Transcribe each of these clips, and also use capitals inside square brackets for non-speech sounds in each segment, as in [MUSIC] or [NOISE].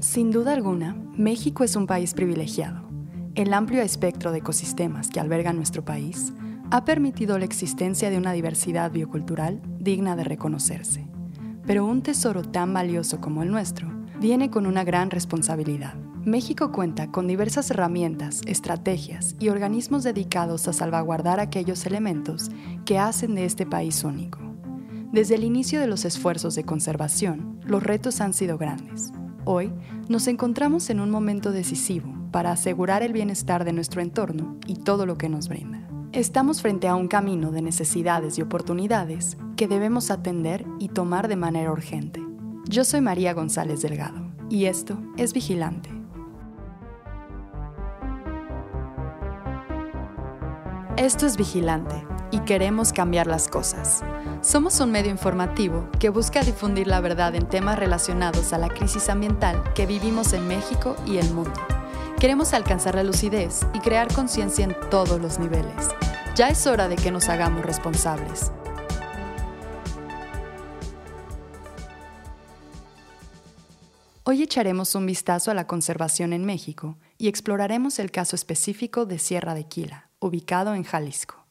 Sin duda alguna, México es un país privilegiado. El amplio espectro de ecosistemas que alberga nuestro país ha permitido la existencia de una diversidad biocultural digna de reconocerse. Pero un tesoro tan valioso como el nuestro viene con una gran responsabilidad. México cuenta con diversas herramientas, estrategias y organismos dedicados a salvaguardar aquellos elementos que hacen de este país único. Desde el inicio de los esfuerzos de conservación, los retos han sido grandes. Hoy nos encontramos en un momento decisivo para asegurar el bienestar de nuestro entorno y todo lo que nos brinda. Estamos frente a un camino de necesidades y oportunidades que debemos atender y tomar de manera urgente. Yo soy María González Delgado y esto es Vigilante. Esto es Vigilante y queremos cambiar las cosas. Somos un medio informativo que busca difundir la verdad en temas relacionados a la crisis ambiental que vivimos en México y el mundo. Queremos alcanzar la lucidez y crear conciencia en todos los niveles. Ya es hora de que nos hagamos responsables. Hoy echaremos un vistazo a la conservación en México y exploraremos el caso específico de Sierra de Quila, ubicado en Jalisco.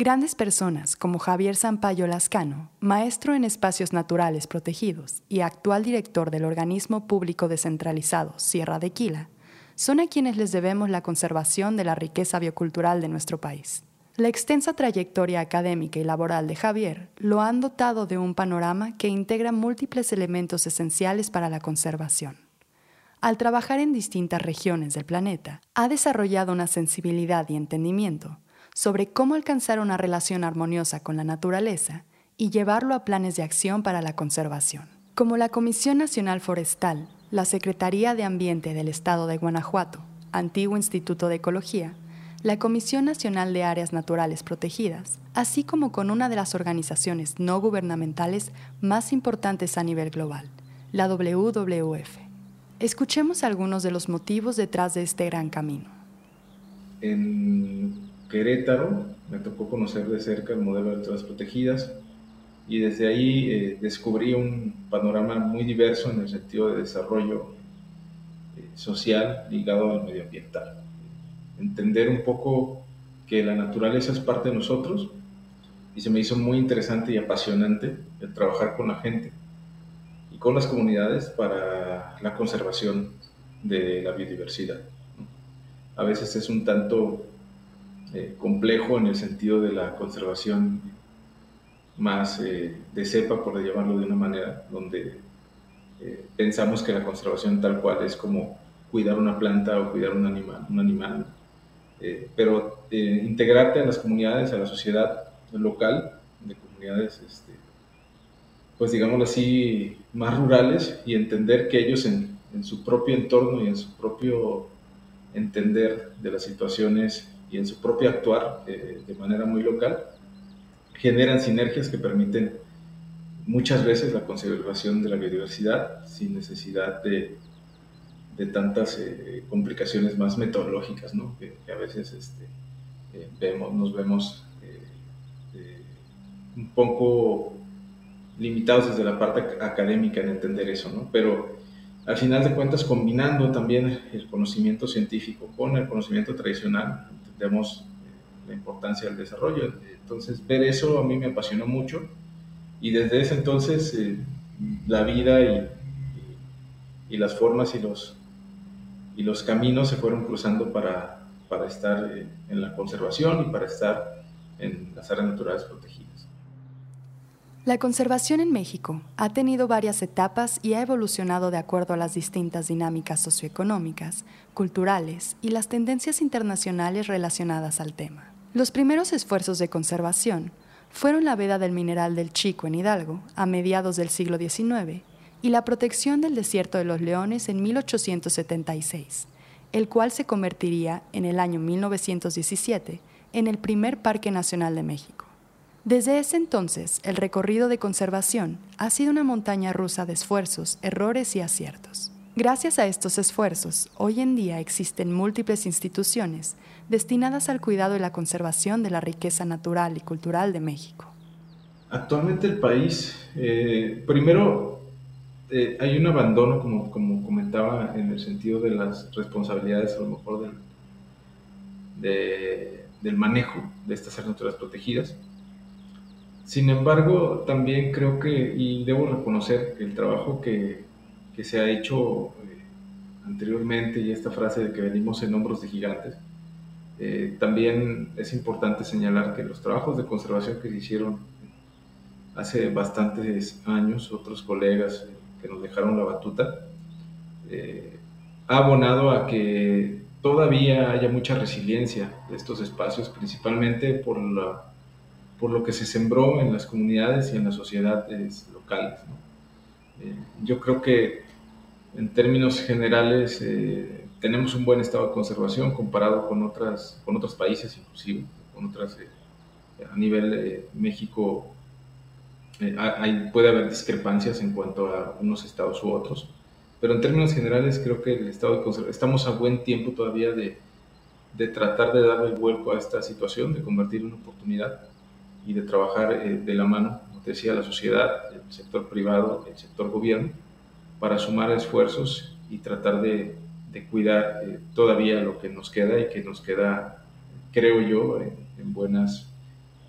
Grandes personas como Javier Sampaio Lascano, maestro en espacios naturales protegidos y actual director del organismo público descentralizado Sierra de Quila, son a quienes les debemos la conservación de la riqueza biocultural de nuestro país. La extensa trayectoria académica y laboral de Javier lo han dotado de un panorama que integra múltiples elementos esenciales para la conservación. Al trabajar en distintas regiones del planeta, ha desarrollado una sensibilidad y entendimiento sobre cómo alcanzar una relación armoniosa con la naturaleza y llevarlo a planes de acción para la conservación. Como la Comisión Nacional Forestal la Secretaría de Ambiente del Estado de Guanajuato, antiguo Instituto de Ecología, la Comisión Nacional de Áreas Naturales Protegidas, así como con una de las organizaciones no gubernamentales más importantes a nivel global, la WWF. Escuchemos algunos de los motivos detrás de este gran camino. Querétaro me tocó conocer de cerca el modelo de áreas protegidas, y desde ahí eh, descubrí un panorama muy diverso en el sentido de desarrollo eh, social ligado al medioambiental. Entender un poco que la naturaleza es parte de nosotros y se me hizo muy interesante y apasionante el trabajar con la gente y con las comunidades para la conservación de la biodiversidad. A veces es un tanto eh, complejo en el sentido de la conservación más eh, de cepa, por llamarlo de una manera, donde eh, pensamos que la conservación tal cual es como cuidar una planta o cuidar un animal, un animal. Eh, pero integrarte a las comunidades, a la sociedad local, de comunidades, este, pues digámoslo así, más rurales y entender que ellos en, en su propio entorno y en su propio entender de las situaciones y en su propio actuar de manera muy local, generan sinergias que permiten muchas veces la conservación de la biodiversidad sin necesidad de, tantas eh, complicaciones más metodológicas, que, a veces este, eh, nos vemos eh, un poco limitados desde la parte académica en entender eso, ¿no? pero al final de cuentas combinando también el conocimiento científico con el conocimiento tradicional, entendemos la importancia del desarrollo. Entonces, ver eso a mí me apasionó mucho y desde ese entonces eh, la vida y, y, las formas y los, y los caminos se fueron cruzando para, para estar eh, en la conservación y para estar en las áreas naturales protegidas. La conservación en México ha tenido varias etapas y ha evolucionado de acuerdo a las distintas dinámicas socioeconómicas, culturales y las tendencias internacionales relacionadas al tema. Los primeros esfuerzos de conservación fueron la veda del mineral del Chico en Hidalgo a mediados del siglo XIX y la protección del desierto de los leones en 1876, el cual se convertiría en el año 1917 en el primer Parque Nacional de México. Desde ese entonces, el recorrido de conservación ha sido una montaña rusa de esfuerzos, errores y aciertos. Gracias a estos esfuerzos, hoy en día existen múltiples instituciones destinadas al cuidado y la conservación de la riqueza natural y cultural de México. Actualmente el país, eh, primero, eh, hay un abandono, como, comentaba, en el sentido de las responsabilidades, a lo mejor del, del manejo de estas áreas naturales protegidas. Sin embargo, también creo que, y debo reconocer el trabajo que, que se ha hecho eh, anteriormente y esta frase de que venimos en hombros de gigantes, eh, también es importante señalar que los trabajos de conservación que se hicieron hace bastantes años, otros colegas que nos dejaron la batuta, eh, ha abonado a que todavía haya mucha resiliencia de estos espacios, principalmente por, la, por lo que se sembró en las comunidades y en las sociedades locales. Eh, yo creo que en términos generales eh, tenemos un buen estado de conservación comparado con, otras, con otros países, inclusive, con otras, a nivel México hay, puede haber discrepancias en cuanto a unos estados u otros, pero en términos generales creo que el estado de conservación, estamos a buen tiempo todavía de, de tratar de darle el vuelco a esta situación, de convertirla en una oportunidad y de trabajar eh, de la mano, como te decía, la sociedad, el sector privado, el sector gobierno, para sumar esfuerzos y tratar de, de cuidar eh, todavía lo que nos queda y que nos queda, creo yo, en, buenas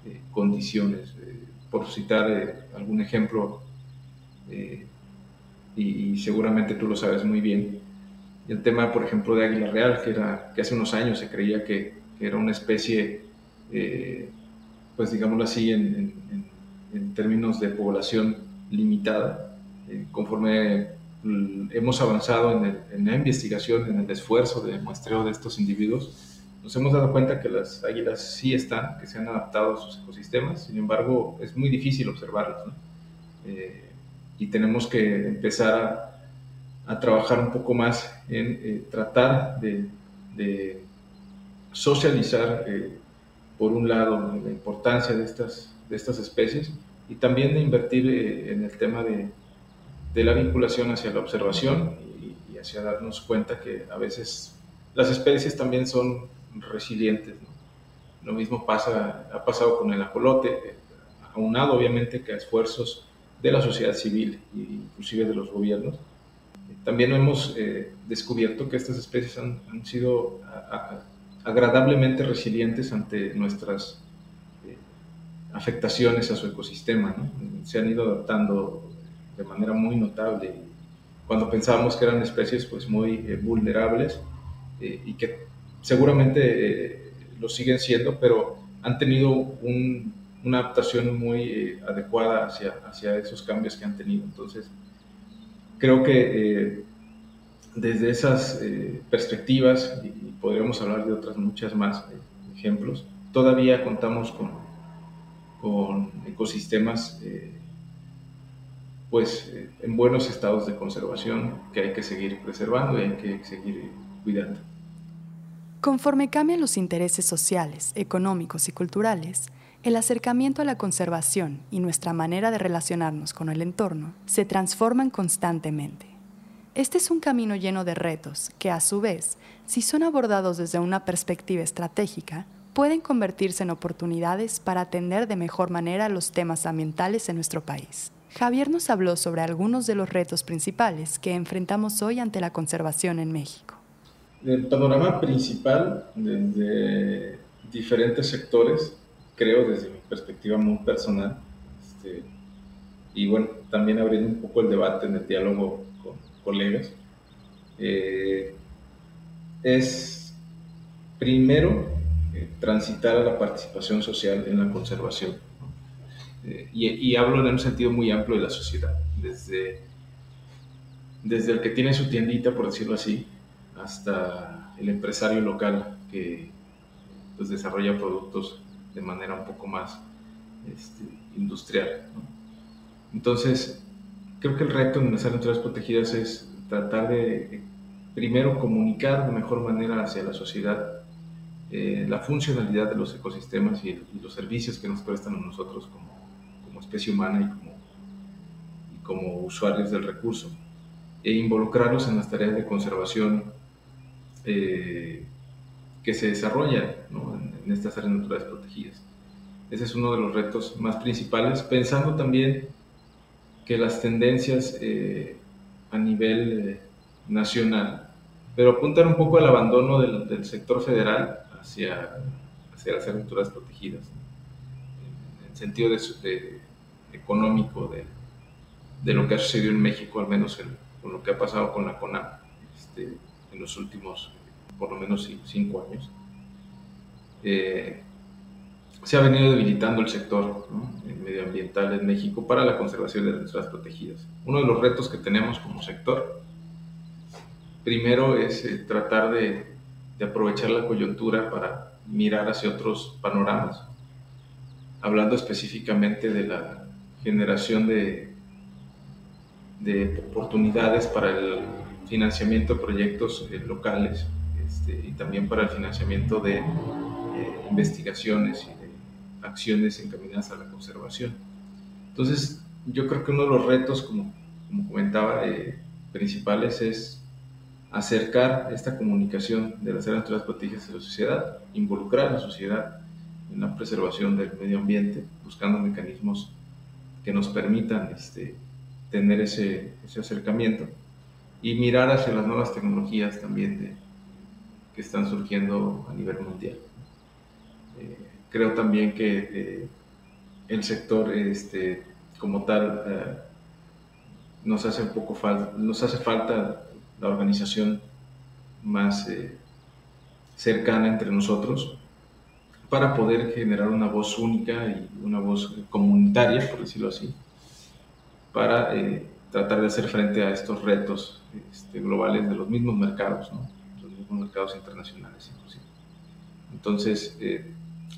eh, condiciones. Por citar eh, algún ejemplo, eh, y, seguramente tú lo sabes muy bien, el tema, por ejemplo, de águila real, que, era, que hace unos años se creía que, era una especie, eh, pues digámoslo así, en, términos de población limitada, conforme hemos avanzado en, en, la investigación, en el esfuerzo de muestreo de estos individuos, nos hemos dado cuenta que las águilas sí están, que se han adaptado a sus ecosistemas, sin embargo es muy difícil observarlas. Eh, y tenemos que empezar a, trabajar un poco más en eh, tratar de, socializar, eh, por un lado, la importancia de estas, de estas especies y también de invertir en el tema de, la vinculación hacia la observación y, y hacia darnos cuenta que a veces las especies también son resilientes. Lo mismo pasa, ha pasado con el ajolote, aunado obviamente que a esfuerzos de la sociedad civil e inclusive de los gobiernos. También hemos eh, descubierto que estas especies han, sido agradablemente resilientes ante nuestras eh, afectaciones a su ecosistema. Se han ido adaptando de manera muy notable. Cuando pensábamos que eran especies pues, muy eh, vulnerables y que seguramente eh, lo siguen siendo, pero han tenido una adaptación muy eh, adecuada hacia, hacia esos cambios que han tenido. Entonces, creo que eh, desde esas perspectivas, podríamos hablar de otras muchas más ejemplos, todavía contamos con, con ecosistemas pues en buenos estados de conservación que hay que seguir preservando y hay que seguir cuidando. Conforme cambian los intereses sociales, económicos y culturales, el acercamiento a la conservación y nuestra manera de relacionarnos con el entorno se transforman constantemente. Este es un camino lleno de retos que, a su vez, si son abordados desde una perspectiva estratégica, pueden convertirse en oportunidades para atender de mejor manera los temas ambientales en nuestro país. Javier nos habló sobre algunos de los retos principales que enfrentamos hoy ante la conservación en México el panorama principal desde diferentes sectores, creo desde mi perspectiva muy personal, este, y bueno, también abriendo un poco el debate en el diálogo colegas, eh, es primero eh, transitar a la participación social en la conservación. Eh, y, hablo en un sentido muy amplio de la sociedad, desde, desde el que tiene su tiendita, por decirlo así, hasta el empresario local que pues, desarrolla productos de manera un poco más este, industrial. Entonces, creo que el reto en las áreas protegidas es tratar de, primero, comunicar de mejor manera hacia la sociedad eh, la funcionalidad de los ecosistemas y, los servicios que nos prestan a nosotros como, como especie humana y como, y como usuarios del recurso, e involucrarlos en las tareas de conservación eh, que se desarrolla en, estas áreas naturales protegidas. Ese es uno de los retos más principales, pensando también que las tendencias eh, a nivel eh, nacional, pero apuntan un poco al abandono del, sector federal hacia, hacia las aventuras protegidas, en el sentido de, económico de, de, lo que ha sucedido en México, al menos con lo que ha pasado con la CONAM este, en los últimos, por lo menos, cinco años. Eh, se ha venido debilitando el sector medioambiental en México para la conservación de las protegidas. Uno de los retos que tenemos como sector, primero es eh, tratar de, aprovechar la coyuntura para mirar hacia otros panoramas, hablando específicamente de la generación de, de oportunidades para el financiamiento de proyectos eh, locales este, y también para el financiamiento de eh, investigaciones y acciones encaminadas a la conservación. Entonces, yo creo que uno de los retos, como, como comentaba, eh, principales es acercar esta comunicación de las áreas naturales protegidas a la sociedad, involucrar a la sociedad en la preservación del medio ambiente, buscando mecanismos que nos permitan este, tener ese, ese, acercamiento y mirar hacia las nuevas tecnologías también de, que están surgiendo a nivel mundial. Eh, creo también que eh, el sector este, como tal eh, nos hace un poco falta, nos hace falta la organización más eh, cercana entre nosotros para poder generar una voz única y una voz comunitaria, por decirlo así, para tratar de hacer frente a estos retos este, globales de los mismos mercados, los mismos mercados internacionales inclusive. Entonces,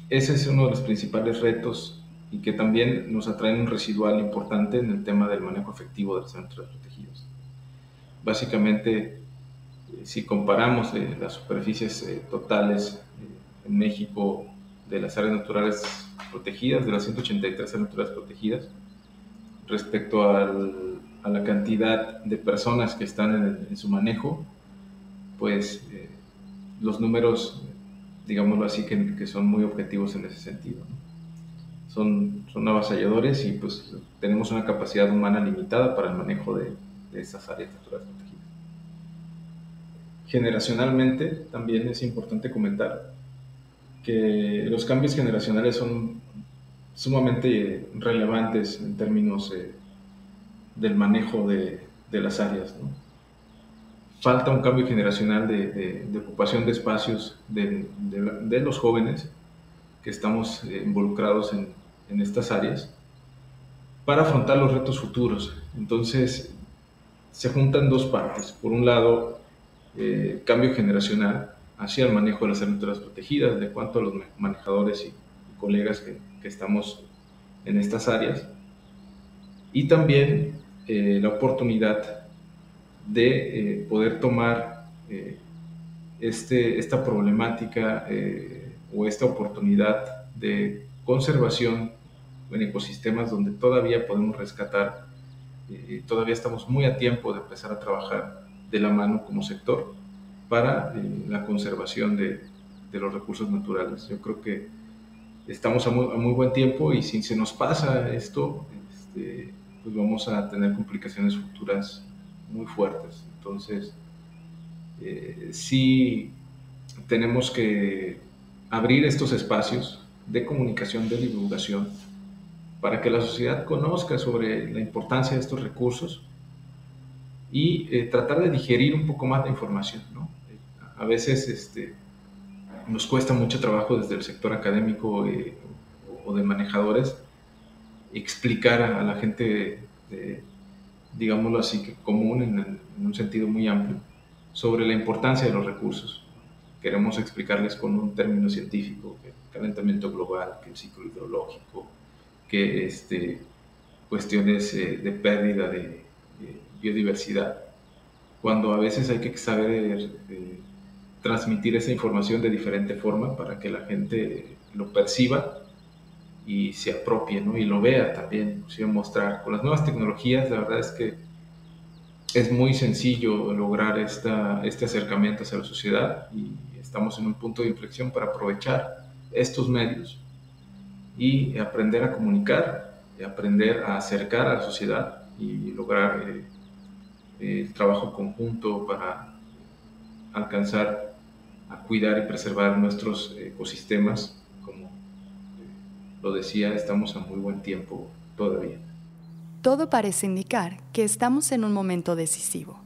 ese es uno de los principales retos y que también nos atrae un residual importante en el tema del manejo efectivo de los centros protegidos. Básicamente, eh, si comparamos eh, las superficies eh, totales en México de las áreas naturales protegidas, de las 183 áreas naturales protegidas, respecto a la cantidad de personas que están en, su manejo, pues los números digámoslo así, que, que, son muy objetivos en ese sentido. Son, son avasalladores y pues tenemos una capacidad humana limitada para el manejo de, de esas áreas naturales protegidas. Generacionalmente también es importante comentar que los cambios generacionales son sumamente relevantes en términos eh, del manejo de, de las áreas. Falta un cambio generacional de, ocupación de espacios de, los jóvenes que estamos eh, involucrados en, estas áreas para afrontar los retos futuros. Entonces, se juntan dos partes. Por un lado, eh, cambio generacional hacia el manejo de las áreas protegidas, de cuanto a los manejadores y, colegas que, estamos en estas áreas. Y también eh, la oportunidad de eh, poder tomar eh, este, esta problemática eh, o esta oportunidad de conservación en ecosistemas donde todavía podemos rescatar, todavía estamos muy a tiempo de empezar a trabajar de la mano como sector para la conservación de, de, los recursos naturales. Yo creo que estamos a muy, buen tiempo y si se nos pasa esto, este, pues vamos a tener complicaciones futuras muy fuertes. Entonces, eh, sí tenemos que abrir estos espacios de comunicación, de divulgación, para que la sociedad conozca sobre la importancia de estos recursos y eh, tratar de digerir un poco más la información. A veces este, nos cuesta mucho trabajo desde el sector académico eh, o de manejadores explicar a, la gente digámoslo así, que común en, un sentido muy amplio, sobre la importancia de los recursos. Queremos explicarles con un término científico, que el calentamiento global, que el ciclo hidrológico, que este, cuestiones eh, de pérdida de, biodiversidad, cuando a veces hay que saber eh, transmitir esa información de diferente forma para que la gente lo perciba y se apropie ¿no? y lo vea también, mostrar. Con las nuevas tecnologías, la verdad es que es muy sencillo lograr esta, este acercamiento hacia la sociedad y estamos en un punto de inflexión para aprovechar estos medios y aprender a comunicar, y aprender a acercar a la sociedad y lograr eh, el trabajo conjunto para alcanzar a cuidar y preservar nuestros ecosistemas. Lo decía, estamos a muy buen tiempo todavía. Todo parece indicar que estamos en un momento decisivo.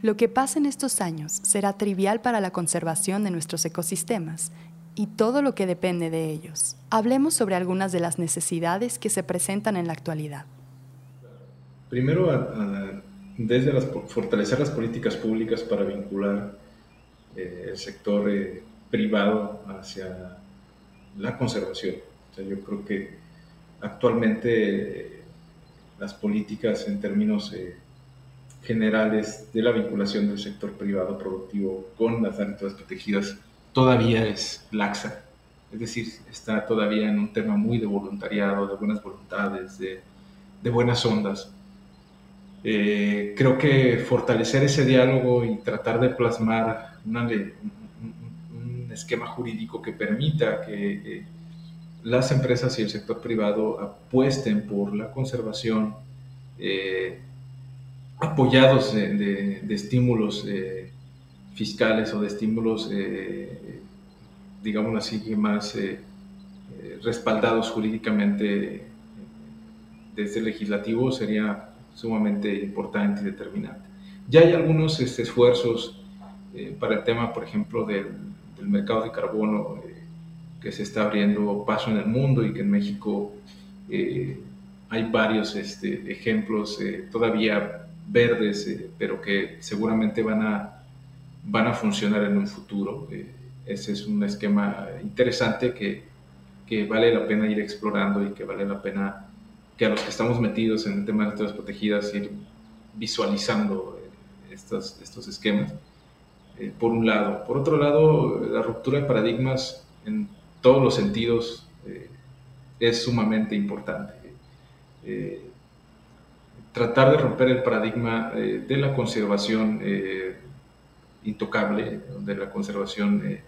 Lo que pasa en estos años será trivial para la conservación de nuestros ecosistemas y todo lo que depende de ellos. Hablemos sobre algunas de las necesidades que se presentan en la actualidad. Primero, desde las, fortalecer las políticas públicas para vincular eh, el sector eh, privado hacia la conservación. Yo creo que actualmente eh, las políticas en términos generales de la vinculación del sector privado productivo con las áreas protegidas todavía es laxa. Es decir, está todavía en un tema muy de voluntariado, de buenas voluntades, de, de buenas ondas. Eh, creo que fortalecer ese diálogo y tratar de plasmar un, esquema jurídico que permita que eh, las empresas y el sector privado apuesten por la conservación, eh, apoyados de, estímulos fiscales o de estímulos, digamos así, más respaldados jurídicamente desde el legislativo, sería sumamente importante y determinante. Ya hay algunos este, esfuerzos eh, para el tema, por ejemplo, del, mercado de carbono eh, que se está abriendo paso en el mundo y que en México eh, hay varios este, ejemplos todavía verdes, pero que seguramente van a, van a funcionar en un futuro. ese es un esquema interesante que, que vale la pena ir explorando y que vale la pena que a los que estamos metidos en el tema de las tierras protegidas ir visualizando eh, estos, estos esquemas, eh, por un lado. Por otro lado, la ruptura de paradigmas en todos los sentidos eh, es sumamente importante. tratar de romper el paradigma de la conservación intocable, de la conservación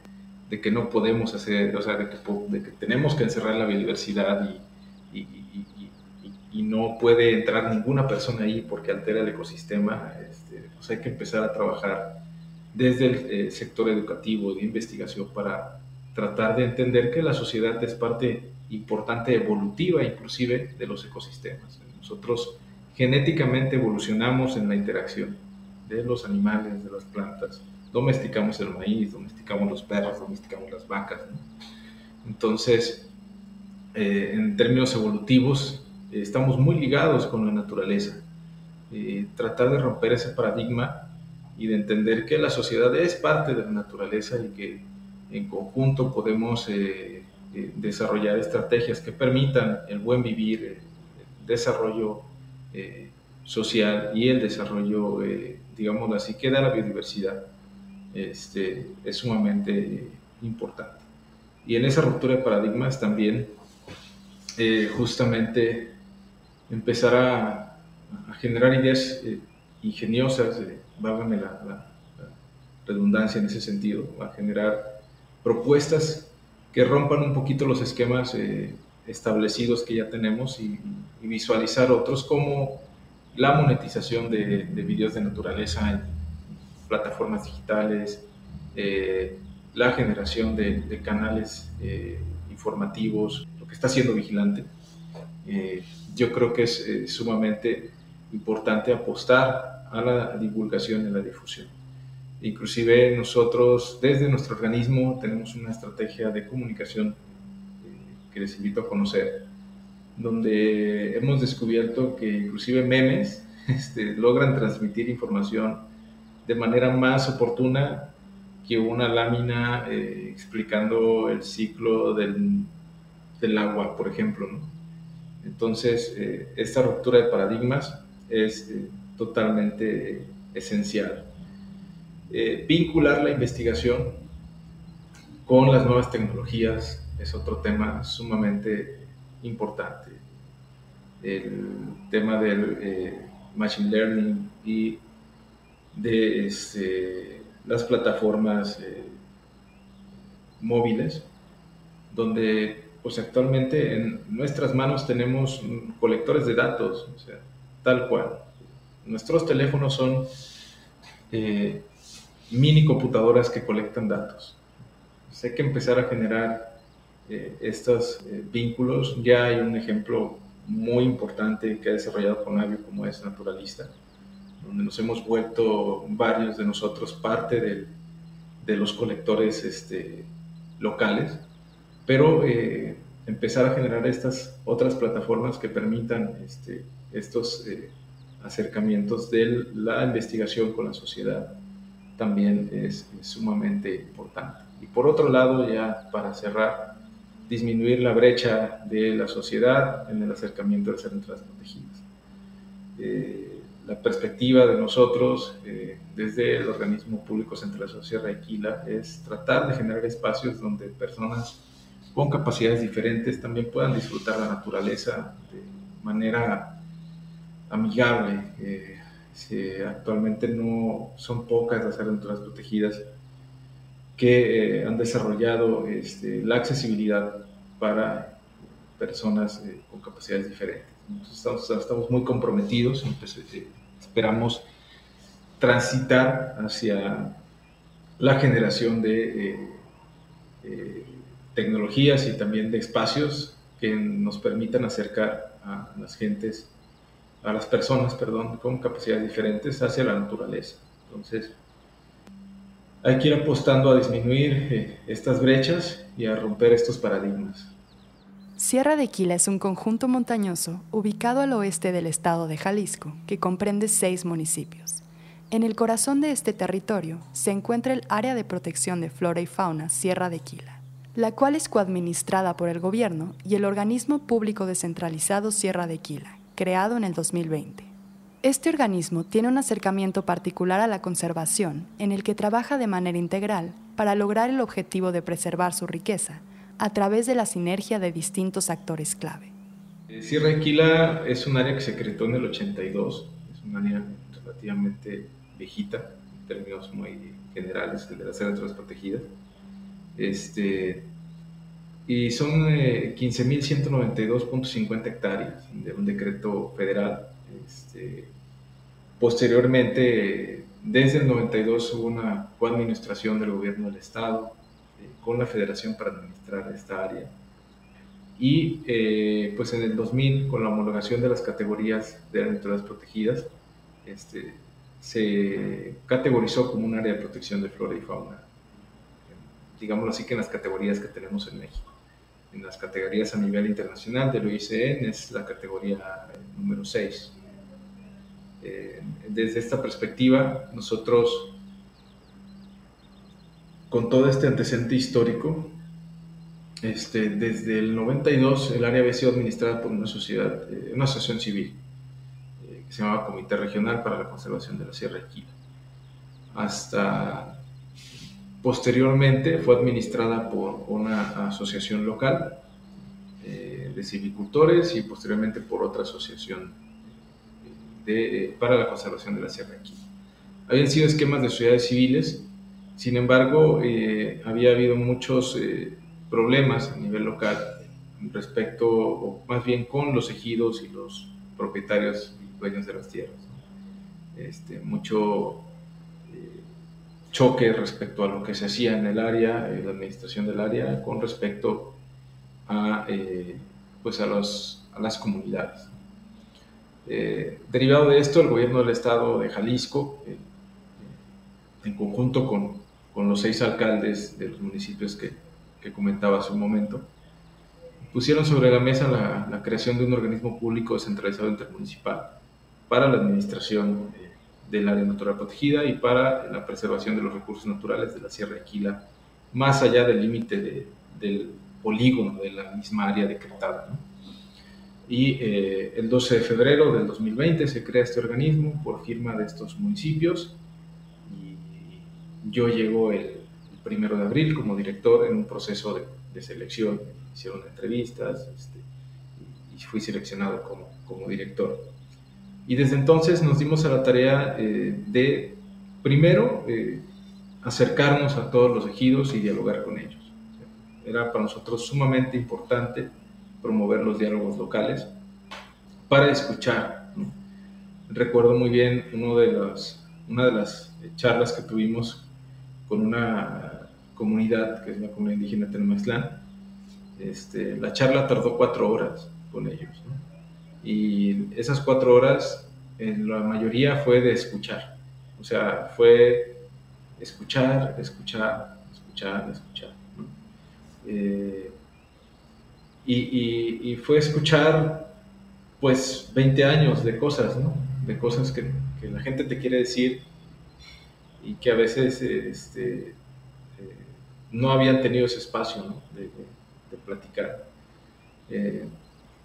de que no podemos hacer, o sea, de que, tenemos que encerrar la biodiversidad y, no puede entrar ninguna persona ahí porque altera el ecosistema, este, pues hay que empezar a trabajar desde el eh, sector educativo de investigación para tratar de entender que la sociedad es parte importante evolutiva inclusive de los ecosistemas. Nosotros genéticamente evolucionamos en la interacción de los animales, de las plantas. Domesticamos el maíz, domesticamos los perros, domesticamos las vacas. Entonces, eh, en términos evolutivos, estamos muy ligados con la naturaleza. Eh, tratar de romper ese paradigma y de entender que la sociedad es parte de la naturaleza y que en conjunto podemos eh, eh, desarrollar estrategias que permitan el buen vivir, el desarrollo social y el desarrollo, digamos así, que da la biodiversidad, este, es sumamente importante. Y en esa ruptura de paradigmas también, justamente empezar a, generar ideas eh, ingeniosas, eh, válgame la, redundancia en ese sentido, a generar propuestas que rompan un poquito los esquemas eh, establecidos que ya tenemos y, visualizar otros como la monetización de, de videos de naturaleza en plataformas digitales, la generación de, canales informativos, lo que está haciendo Vigilante yo creo que es eh, sumamente importante apostar a la divulgación y la difusión. Inclusive nosotros desde nuestro organismo tenemos una estrategia de comunicación eh, que les invito a conocer, donde hemos descubierto que inclusive memes [LAUGHS] este, logran transmitir información de manera más oportuna que una lámina eh, explicando el ciclo del, del agua, por ejemplo. ¿no? Entonces, eh, esta ruptura de paradigmas es totalmente esencial. Eh, vincular la investigación con las nuevas tecnologías es otro tema sumamente importante. El tema del machine learning y de este, las plataformas móviles, donde pues actualmente en nuestras manos tenemos colectores de datos, o sea, tal cual. Nuestros teléfonos son eh, mini computadoras que colectan datos. hay que empezar a generar eh, estos eh, vínculos. Ya hay un ejemplo muy importante que ha desarrollado Conavio como es Naturalista, donde nos hemos vuelto varios de nosotros parte de, de los colectores este, locales, pero eh, empezar a generar estas otras plataformas que permitan este, estos acercamientos de la investigación con la sociedad también es, sumamente importante. Y por otro lado, ya para cerrar, disminuir la brecha de la sociedad en el acercamiento de las áreas protegidas. Eh, la perspectiva de nosotros eh, desde el organismo público central de Quila es tratar de generar espacios donde personas con capacidades diferentes también puedan disfrutar la naturaleza de manera amigable, eh, actualmente no son pocas las áreas naturales protegidas que eh, han desarrollado este, la accesibilidad para personas eh, con capacidades diferentes. estamos, muy comprometidos, pues, eh, esperamos transitar hacia la generación de tecnologías y también de espacios que nos permitan acercar a las gentes a las personas, perdón, con capacidades diferentes hacia la naturaleza. Entonces, hay que ir apostando a disminuir eh, estas brechas y a romper estos paradigmas. Sierra de Quila es un conjunto montañoso ubicado al oeste del estado de Jalisco, que comprende seis municipios. En el corazón de este territorio se encuentra el Área de Protección de Flora y Fauna Sierra de Quila, la cual es coadministrada por el gobierno y el organismo público descentralizado Sierra de Quila, creado en el 2020. Este organismo tiene un acercamiento particular a la conservación, en el que trabaja de manera integral para lograr el objetivo de preservar su riqueza a través de la sinergia de distintos actores clave. Eh, Sierra Equila es un área que se creó en el 82, es un área relativamente viejita, en términos muy generales, de las áreas protegidas. Este, y son 15.192.50 eh, hectáreas de un decreto federal. Este, posteriormente, desde el 92 hubo una coadministración del gobierno del estado eh, con la federación para administrar esta área. Y eh, pues en el 2000, con la homologación de las categorías de áreas protegidas, este, se categorizó como un área de protección de flora y fauna, digámoslo así que en las categorías que tenemos en México en las categorías a nivel internacional del OICN es la categoría eh, número 6. Eh, desde esta perspectiva, nosotros, con todo este antecedente histórico, este, desde el 92 el área había sido administrada por una sociedad, eh, una asociación civil, que se llamaba Comité Regional para la Conservación de la Sierra de Quila. Hasta Posteriormente fue administrada por una asociación local eh, de silvicultores y posteriormente por otra asociación de, para la conservación de la Sierra Aquí. Habían sido esquemas de sociedades civiles, sin embargo, eh, había habido muchos eh, problemas a nivel local respecto, o más bien con los ejidos y los propietarios y dueños de las tierras. Este, mucho choque respecto a lo que se hacía en el área, en la administración del área, con respecto a, eh, pues a, los, a, las comunidades. Eh, derivado de esto, el gobierno del estado de Jalisco, eh, en conjunto con, con, los seis alcaldes de los municipios que, que, comentaba hace un momento, pusieron sobre la mesa la, creación de un organismo público descentralizado intermunicipal para la administración del área natural protegida y para la preservación de los recursos naturales de la Sierra de Aquila, más allá del límite del polígono de la misma área decretada. Y eh, el 12 de febrero del 2020 se crea este organismo por firma de estos municipios y yo llego el, primero de abril como director en un proceso de, selección. Hicieron entrevistas este, y fui seleccionado como, como director. Y desde entonces nos dimos a la tarea eh, de, primero, eh, acercarnos a todos los ejidos y dialogar con ellos. Era para nosotros sumamente importante promover los diálogos locales para escuchar recuerdo muy bien uno de los, una de las charlas que tuvimos con una comunidad, que es la comunidad indígena Telmaxlán. Este, la charla tardó cuatro horas con ellos. Y esas cuatro horas, en la mayoría fue de escuchar. O sea, fue escuchar, escuchar, escuchar, escuchar. Eh, y, y, fue escuchar, pues, 20 años de cosas, ¿no? De cosas que, que la gente te quiere decir y que a veces este, eh, no habían tenido ese espacio ¿no? de, platicar. Eh,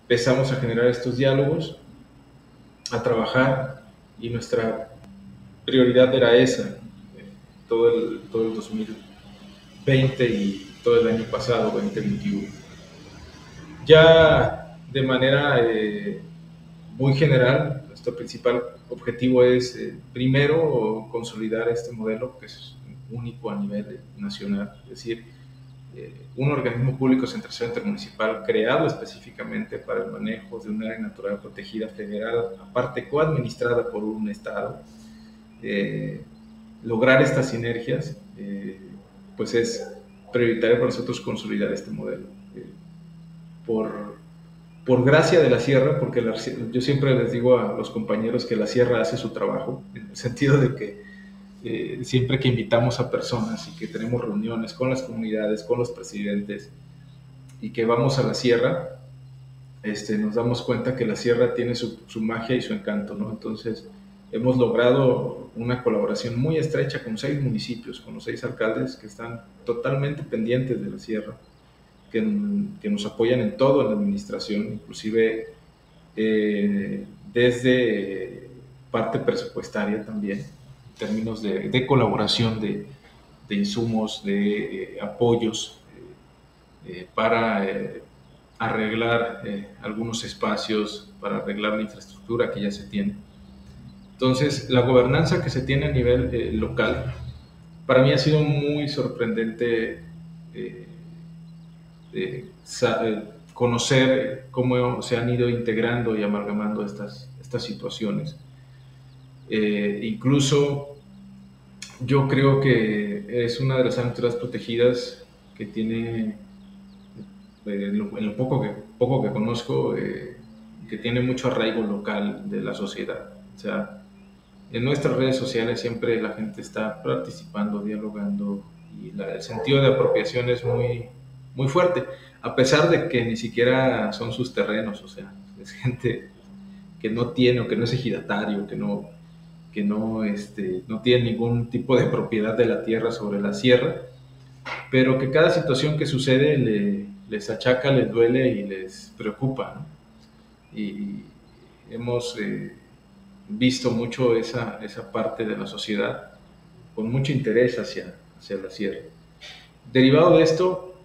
empezamos a generar estos diálogos, a trabajar y nuestra prioridad era esa, eh, todo, el, todo el 2020 y todo el año pasado, 2021. Ya de manera muy general, nuestro principal objetivo es, eh, primero, consolidar este modelo que es único a nivel nacional, es decir, eh, un organismo público centralizado intermunicipal creado específicamente para el manejo de un área natural protegida federal, aparte coadministrada por un Estado. Eh, lograr estas sinergias, pues es prioritario para nosotros consolidar este modelo. por por gracia de la sierra, porque yo siempre les digo a los compañeros que la sierra hace su trabajo, en el sentido de que eh, siempre que invitamos a personas y que tenemos reuniones con las comunidades, con los presidentes, y que vamos a la sierra, este, nos damos cuenta que la sierra tiene su, magia y su encanto, ¿no? Entonces, hemos logrado una colaboración muy estrecha con seis municipios, con los seis alcaldes que están totalmente pendientes de la sierra que, nos apoyan en todo en la administración, inclusive eh, desde parte presupuestaria también, términos de, colaboración de, insumos, de eh, apoyos eh, para arreglar algunos espacios, para arreglar la infraestructura que ya se tiene. Entonces, la gobernanza que se tiene a nivel local, para mí ha sido muy sorprendente eh, conocer cómo se han ido integrando y amalgamando estas situaciones. Eh, incluso yo creo que es una de las áreas protegidas que tiene, eh, en, lo, poco, que, poco que conozco, que tiene mucho arraigo local de la sociedad. O sea, en nuestras redes sociales siempre la gente está participando, dialogando y el sentido de apropiación es muy, muy fuerte, a pesar de que ni siquiera son sus terrenos, o sea, es gente que no tiene o que no es ejidatario, que no, que no, este, no tiene ningún tipo de propiedad de la tierra sobre la sierra, pero que cada situación que sucede les achaca, les duele y les preocupa. Y hemos eh, visto mucho esa, esa parte de la sociedad con mucho interés hacia, hacia la sierra. Derivado de esto,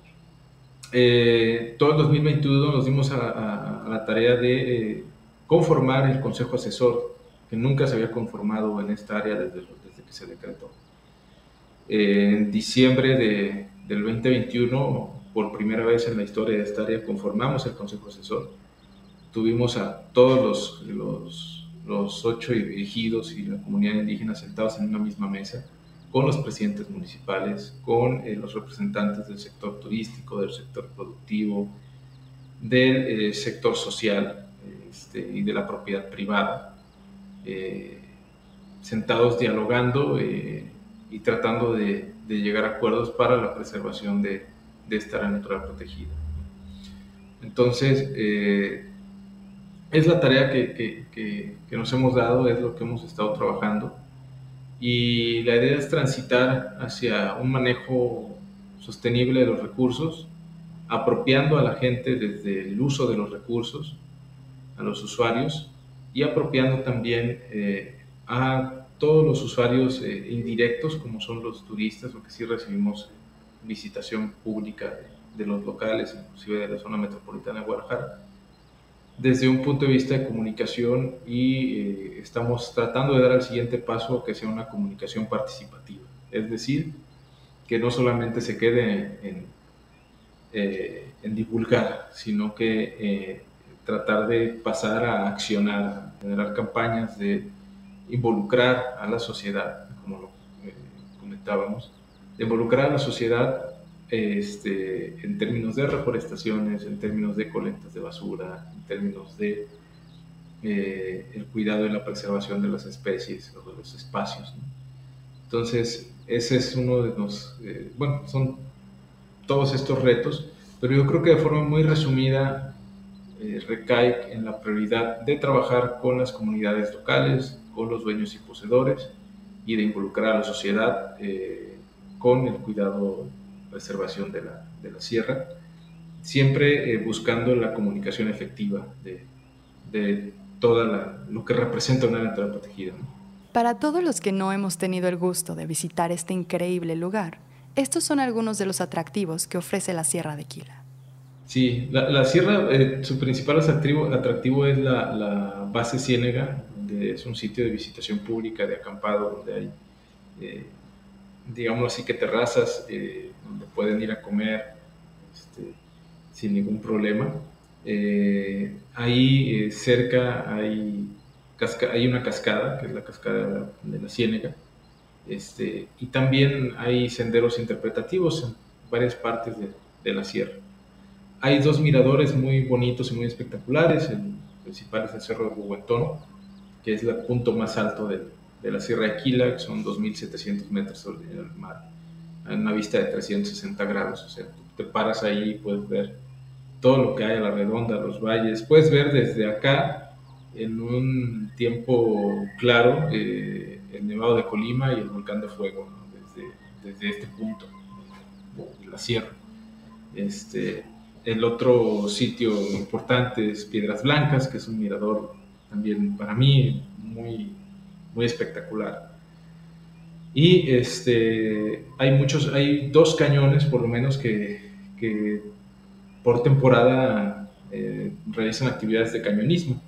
eh, todo el 2021 nos dimos a, la tarea de eh, conformar el Consejo Asesor, que nunca se había conformado en esta área desde, desde que se decretó. Eh, en diciembre de, del 2021, por primera vez en la historia de esta área, conformamos el Consejo Asesor. Tuvimos a todos los, los, los ocho ejidos y la comunidad indígena sentados en una misma mesa con los presidentes municipales, con eh, los representantes del sector turístico, del sector productivo, del eh, sector social este, y de la propiedad privada, eh, sentados dialogando y tratando de, llegar a acuerdos para la preservación de, esta área natural protegida. Entonces, es la tarea que, que nos hemos dado, es lo que hemos estado trabajando y la idea es transitar hacia un manejo sostenible de los recursos, apropiando a la gente desde el uso de los recursos, a los usuarios, y apropiando también eh, a todos los usuarios eh, indirectos, como son los turistas, o que sí recibimos visitación pública de los locales, inclusive de la zona metropolitana de Guadalajara, desde un punto de vista de comunicación y eh, estamos tratando de dar el siguiente paso que sea una comunicación participativa. Es decir, que no solamente se quede en, eh, divulgar, sino que eh, tratar de pasar a accionar, generar campañas de involucrar a la sociedad, como lo eh, comentábamos, de involucrar a la sociedad este, en términos de reforestaciones, en términos de colectas de basura, en términos de eh, el cuidado y la preservación de las especies o de los espacios. Entonces, ese es uno de los, eh, bueno, son todos estos retos, pero yo creo que de forma muy resumida eh, recae en la prioridad de trabajar con las comunidades locales, con los dueños y poseedores y de involucrar a la sociedad con el cuidado preservación de la, de la sierra, siempre eh, buscando la comunicación efectiva de, de todo lo que representa una naturaleza protegida. Para todos los que no hemos tenido el gusto de visitar este increíble lugar, estos son algunos de los atractivos que ofrece la Sierra de Quila. Sí, la, sierra, eh, su principal atractivo, es la, base Ciénega, donde es un sitio de visitación pública, de acampado, donde hay eh, digamos así que terrazas eh, donde pueden ir a comer este, sin ningún problema. Ahí cerca hay, hay una cascada, que es la cascada de la Ciénega, este, y también hay senderos interpretativos en varias partes de, la sierra. Hay dos miradores muy bonitos y muy espectaculares, el principal es el Cerro de Huehuetón, que es el punto más alto de la Sierra de Aquila, que son 2.700 metros sobre el mar, a una vista de 360 grados. O sea, te paras ahí y puedes ver todo lo que hay a la redonda, los valles. Puedes ver desde acá, en un tiempo claro, eh, el Nevado de Colima y el Volcán de Fuego, desde, este punto la sierra. Este, el otro sitio importante es Piedras Blancas, que es un mirador también para mí muy muy espectacular. Y este, hay muchos, hay dos cañones por lo menos que, que por temporada eh, realizan actividades de cañonismo,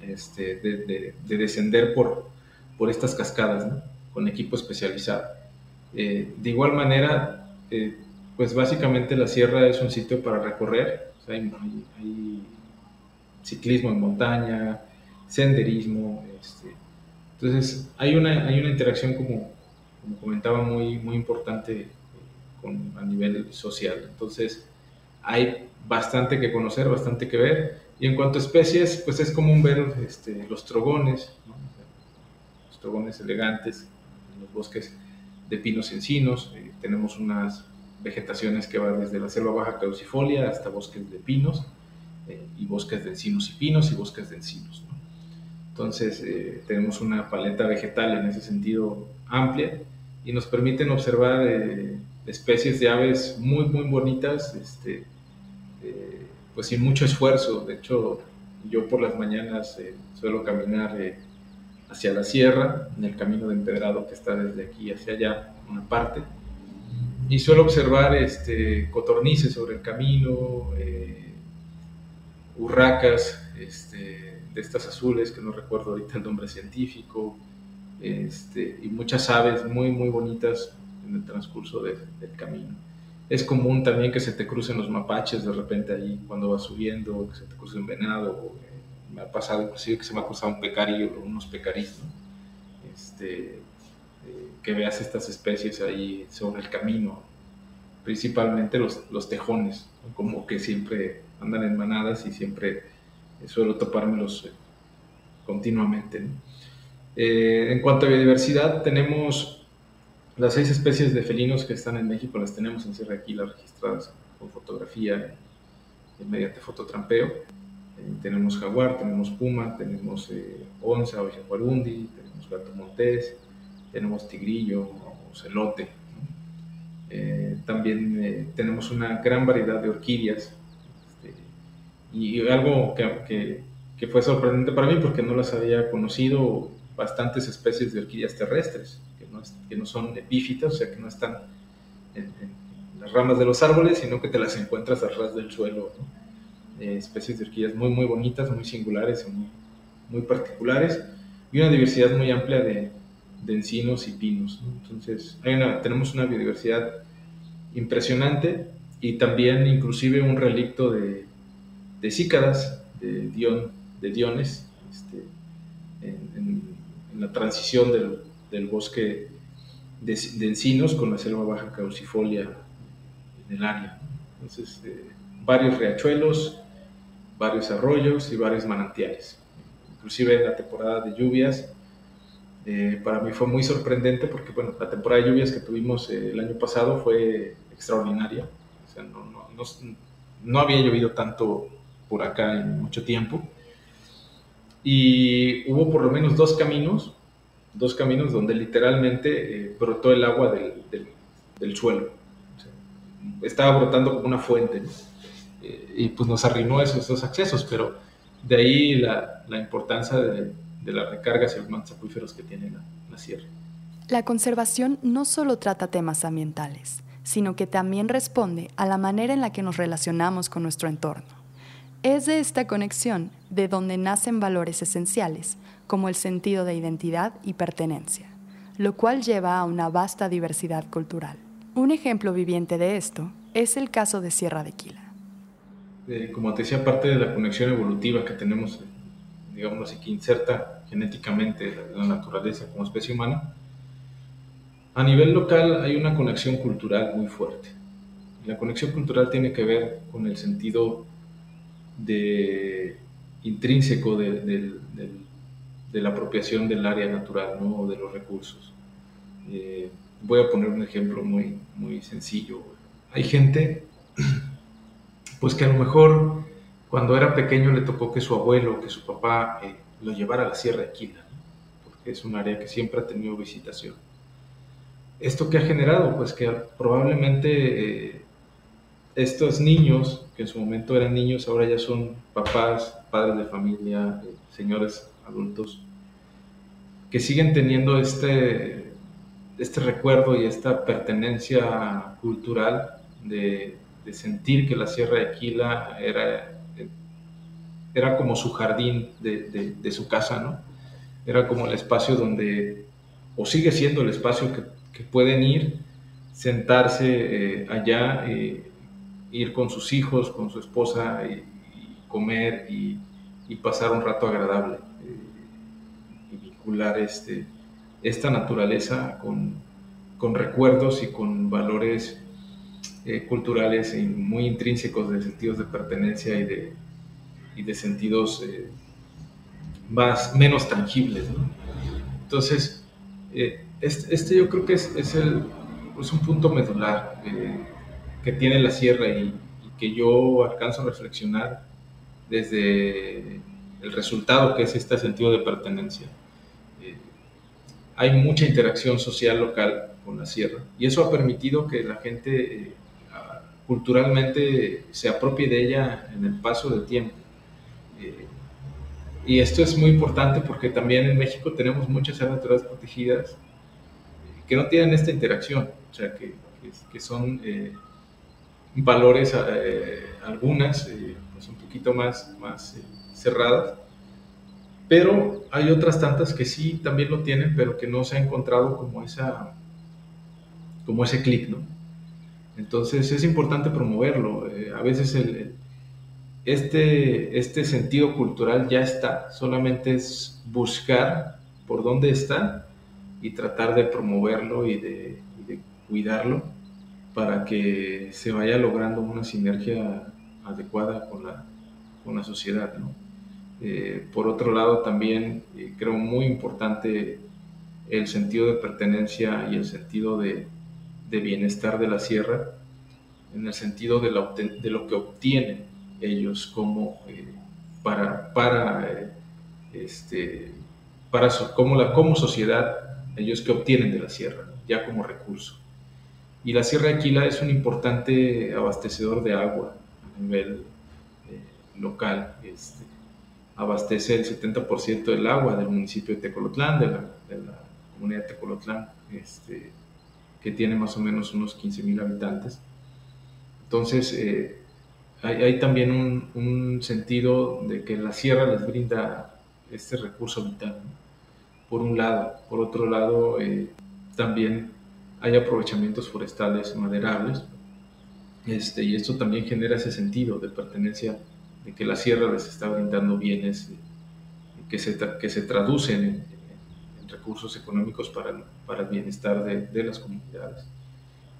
este, de, de, descender por, por estas cascadas con equipo especializado. Eh, de igual manera, eh, pues básicamente la sierra es un sitio para recorrer, hay, ciclismo en montaña, senderismo, este, entonces, hay una, hay una interacción, como, como comentaba, muy, muy importante eh, con, a nivel social. Entonces, hay bastante que conocer, bastante que ver. Y en cuanto a especies, pues es común ver este, los trogones, los trogones elegantes, en los bosques de pinos encinos. Eh, tenemos unas vegetaciones que van desde la selva baja caducifolia hasta bosques de pinos, eh, y bosques de encinos y pinos, y bosques de encinos. Entonces, eh, tenemos una paleta vegetal en ese sentido amplia y nos permiten observar eh, especies de aves muy, muy bonitas, este, pues sin mucho esfuerzo. De hecho, yo por las mañanas suelo caminar hacia la sierra, en el camino de empedrado que está desde aquí hacia allá, una parte, y suelo observar este, cotornices sobre el camino, urracas, este, de estas azules, que no recuerdo ahorita el nombre científico, este, y muchas aves muy, muy bonitas en el transcurso del camino. Es común también que se te crucen los mapaches de repente ahí cuando vas subiendo, que se te cruce un venado, eh, me ha pasado inclusive que se me ha cruzado un pecarillo o unos pecarillos, este, eh, que veas estas especies ahí sobre el camino, principalmente los, los tejones, como que siempre andan en manadas y siempre suelo topármelos eh, continuamente. Eh, en cuanto a biodiversidad, tenemos las seis especies de felinos que están en México, las tenemos en Sierra Aquila registradas con fotografía mediante fototrampeo. Eh, tenemos jaguar, tenemos puma, tenemos onza o jaguarundi, tenemos gato montés, tenemos tigrillo o celote. también tenemos una gran variedad de orquídeas y algo que, que, fue sorprendente para mí porque no las había conocido, bastantes especies de orquídeas terrestres, que no, que no son epífitas, o sea, que no están en, las ramas de los árboles, sino que te las encuentras a ras del suelo. Eh, especies de orquídeas muy, muy bonitas, muy singulares, muy, muy particulares, y una diversidad muy amplia de, de encinos y pinos. Entonces, tenemos una biodiversidad impresionante y también inclusive un relicto de, de cícadas, de, Dion, de Diones, este, en, la transición del, del bosque de, encinos con la selva baja caucifolia en el área. Entonces, eh, varios riachuelos, varios arroyos y varios manantiales. Inclusive en la temporada de lluvias, eh, para mí fue muy sorprendente porque bueno, la temporada de lluvias que tuvimos eh, el año pasado fue extraordinaria. O sea, no, no, no, no, había llovido tanto por acá en mucho tiempo. Y hubo por lo menos dos caminos, dos caminos donde literalmente eh, brotó el agua del, del, suelo. estaba brotando como una fuente. y pues nos arruinó esos dos accesos, pero de ahí la, la importancia de de las recargas y los acuíferos que tiene la, sierra. La conservación no solo trata temas ambientales, sino que también responde a la manera en la que nos relacionamos con nuestro entorno. Es de esta conexión de donde nacen valores esenciales, como el sentido de identidad y pertenencia, lo cual lleva a una vasta diversidad cultural. Un ejemplo viviente de esto es el caso de Sierra de Quila. Eh, como te decía, parte de la conexión evolutiva que tenemos, digamos así, que inserta genéticamente la naturaleza como especie humana, a nivel local hay una conexión cultural muy fuerte. La conexión cultural tiene que ver con el sentido de, intrínseco de, la apropiación del área natural ¿no? o de los recursos. Eh, voy a poner un ejemplo muy, muy sencillo. Hay gente pues que a lo mejor cuando era pequeño le tocó que su abuelo, que su papá eh, lo llevara a la Sierra de Aquila, porque es un área que siempre ha tenido visitación. ¿Esto qué ha generado? Pues que probablemente eh, estos niños, que en su momento eran niños, ahora ya son papás, padres de familia, eh, señores adultos, que siguen teniendo este, este recuerdo y esta pertenencia cultural de, de sentir que la Sierra de Aquila era era como su jardín de, su casa, ¿no? Era como el espacio donde, o sigue siendo el espacio que, pueden ir, sentarse eh, allá, eh, ir con sus hijos, con su esposa, y, comer y, pasar un rato agradable eh, y vincular este, esta naturaleza con, con recuerdos y con valores culturales muy intrínsecos de sentidos de pertenencia y de, y de sentidos eh, más, menos tangibles. Entonces, eh, este, este, yo creo que es, es, el, es un punto medular eh, que tiene la sierra y, que yo alcanzo a reflexionar desde el resultado que es este sentido de pertenencia. hay mucha interacción social local con la sierra y eso ha permitido que la gente culturalmente se apropie de ella en el paso del tiempo y esto es muy importante porque también en México tenemos muchas áreas naturales protegidas eh, que no tienen esta interacción, o sea, que, que, son eh, valores, algunas, pues un poquito más, más cerradas, pero hay otras tantas que sí también lo tienen, pero que no se ha encontrado como, esa, como ese clic, ¿no? Entonces es importante promoverlo. a veces el, este, este sentido cultural ya está, solamente es buscar por dónde está y tratar de promoverlo y de, cuidarlo para que se vaya logrando una sinergia adecuada con la, con la sociedad. Eh, por otro lado, también eh, creo muy importante el sentido de pertenencia y el sentido de, bienestar de la sierra, en el sentido de, de lo que obtienen ellos como eh, para, para, eh, este, para como, la, como sociedad, ellos que obtienen de la sierra, ya como recurso. Y la Sierra de Aquila es un importante abastecedor de agua a nivel eh, local. Este, abastece el 70% del agua del municipio de Tecolotlán, de la, de la comunidad de Tecolotlán, este, que tiene más o menos unos 15.000 habitantes. Entonces, hay, también un, sentido de que la sierra les brinda este recurso vital, por un lado. Por otro lado, eh, también hay aprovechamientos forestales maderables, este, y esto también genera ese sentido de pertenencia que la sierra les está brindando bienes que se, que se traducen en, recursos económicos para, para el bienestar de, de las comunidades.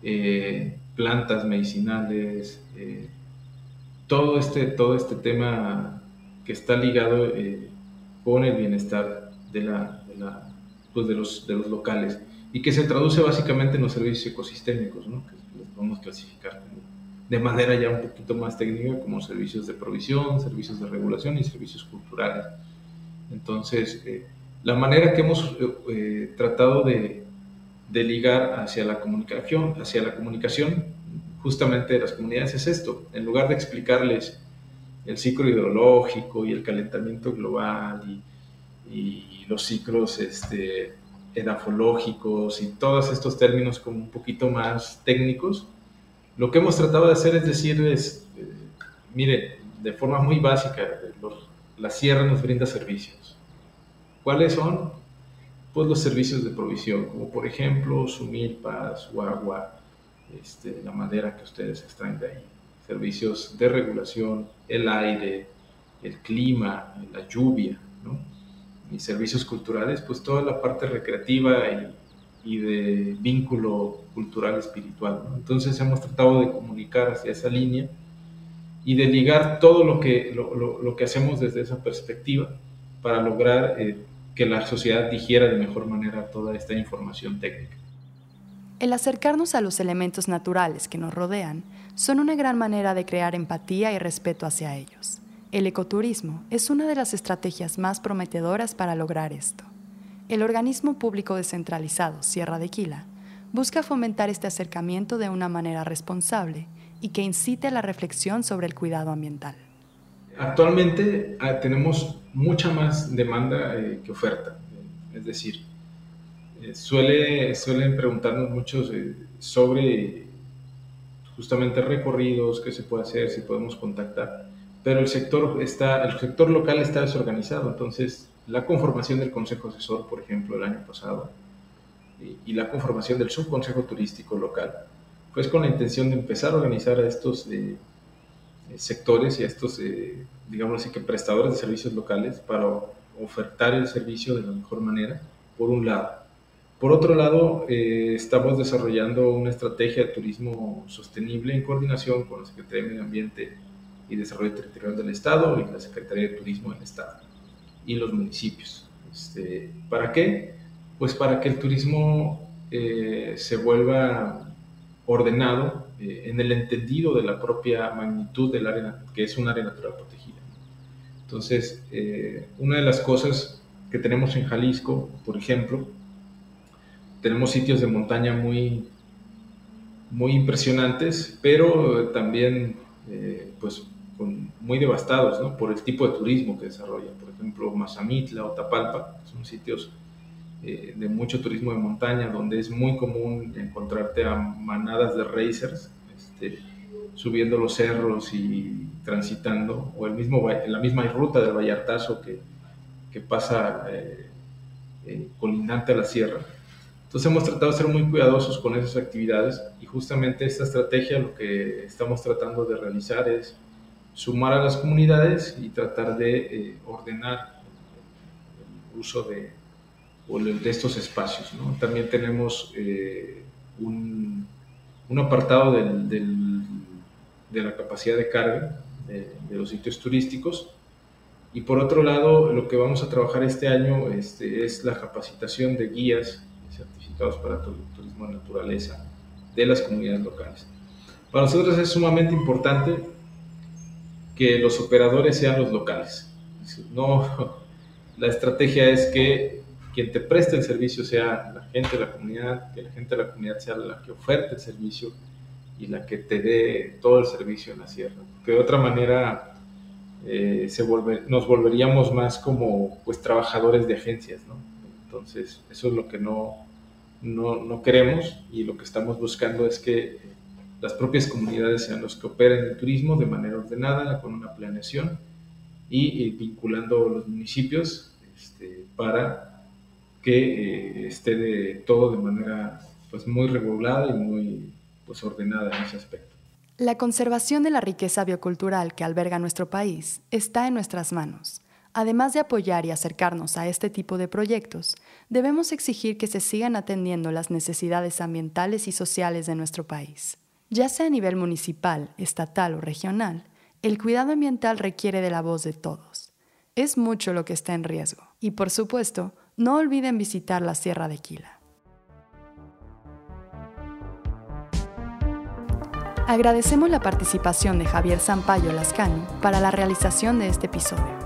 Eh, plantas medicinales, eh, todo, este, todo este tema que está ligado eh, con el bienestar de, la, de, la, pues de, los, de los locales y que se traduce básicamente en los servicios ecosistémicos, ¿no? que los podemos clasificar de manera ya un poquito más técnica como servicios de provisión, servicios de regulación y servicios culturales. Entonces, la manera que hemos tratado de, de ligar hacia la comunicación, hacia la comunicación justamente de las comunidades es esto. En lugar de explicarles el ciclo hidrológico y el calentamiento global y, los ciclos este, edafológicos y todos estos términos como un poquito más técnicos, lo que hemos tratado de hacer es decirles, eh, mire, de forma muy básica, la sierra nos brinda servicios. ¿Cuáles son? pues, los servicios de provisión, como por ejemplo su milpa, agua, este, la madera que ustedes extraen de ahí, servicios de regulación, el aire, el clima, la lluvia, ¿no? y servicios culturales, pues toda la parte recreativa y, de vínculo cultural espiritual. Entonces hemos tratado de comunicar hacia esa línea y de ligar todo lo que, lo, que hacemos desde esa perspectiva para lograr eh, que la sociedad digiera de mejor manera toda esta información técnica. El acercarnos a los elementos naturales que nos rodean son una gran manera de crear empatía y respeto hacia ellos. El ecoturismo es una de las estrategias más prometedoras para lograr esto. El organismo público descentralizado Sierra de Quila busca fomentar este acercamiento de una manera responsable y que incite a la reflexión sobre el cuidado ambiental. Actualmente ah, tenemos mucha más demanda eh, que oferta, es decir, eh, suele, suelen preguntarnos muchos eh, sobre justamente recorridos, qué se puede hacer, si podemos contactar, pero el sector, está, el sector local está desorganizado, entonces la conformación del Consejo Asesor, por ejemplo, el año pasado, y, y la conformación del Subconsejo Turístico Local, pues con la intención de empezar a organizar a estos eh, sectores y a estos, eh, digamos así, que prestadores de servicios locales para ofertar el servicio de la mejor manera, por un lado. Por otro lado, eh, estamos desarrollando una estrategia de turismo sostenible en coordinación con la Secretaría de Medio Ambiente y Desarrollo Territorial del Estado y la Secretaría de Turismo del Estado y los municipios. Este, ¿Para qué? Pues para que el turismo se vuelva ordenado eh, en el entendido de la propia magnitud del área, que es un área natural protegida. Entonces, eh, una de las cosas que tenemos en Jalisco, por ejemplo, tenemos sitios de montaña muy, muy impresionantes, pero también eh, pues, muy devastados ¿no? por el tipo de turismo que desarrollan. Por ejemplo, Mazamitla o Tapalpa, son sitios eh, de mucho turismo de montaña, donde es muy común encontrarte a manadas de racers este, subiendo los cerros y transitando, o el mismo, la misma ruta del Vallartazo que, que pasa eh, eh, colindante a la sierra. Entonces hemos tratado de ser muy cuidadosos con esas actividades y justamente esta estrategia lo que estamos tratando de realizar es sumar a las comunidades y tratar de ordenar el uso de, de estos espacios. ¿no? También tenemos eh, un, un, apartado del, del, de la capacidad de carga de, los sitios turísticos. Y por otro lado, lo que vamos a trabajar este año este, es la capacitación de guías certificados para turismo de naturaleza de las comunidades locales. Para nosotros es sumamente importante que los operadores sean los locales. No, [LAUGHS] la estrategia es que quien te preste el servicio sea la gente de la comunidad, que la gente de la comunidad sea la que oferte el servicio y la que te dé todo el servicio en la sierra. Que de otra manera eh, se nos volveríamos más como pues trabajadores de agencias, ¿no? Entonces, eso es lo que no, no, no queremos y lo que estamos buscando es que las propias comunidades sean los que operen el turismo de manera ordenada, con una planeación y, vinculando los municipios este, para que eh, esté todo de manera pues muy regulada y muy pues ordenada en ese aspecto. La conservación de la riqueza biocultural que alberga nuestro país está en nuestras manos. Además de apoyar y acercarnos a este tipo de proyectos, debemos exigir que se sigan atendiendo las necesidades ambientales y sociales de nuestro país. Ya sea a nivel municipal, estatal o regional, el cuidado ambiental requiere de la voz de todos. Es mucho lo que está en riesgo. Y por supuesto, no olviden visitar la Sierra de Quila. Agradecemos la participación de Javier Sampaio Lascano para la realización de este episodio.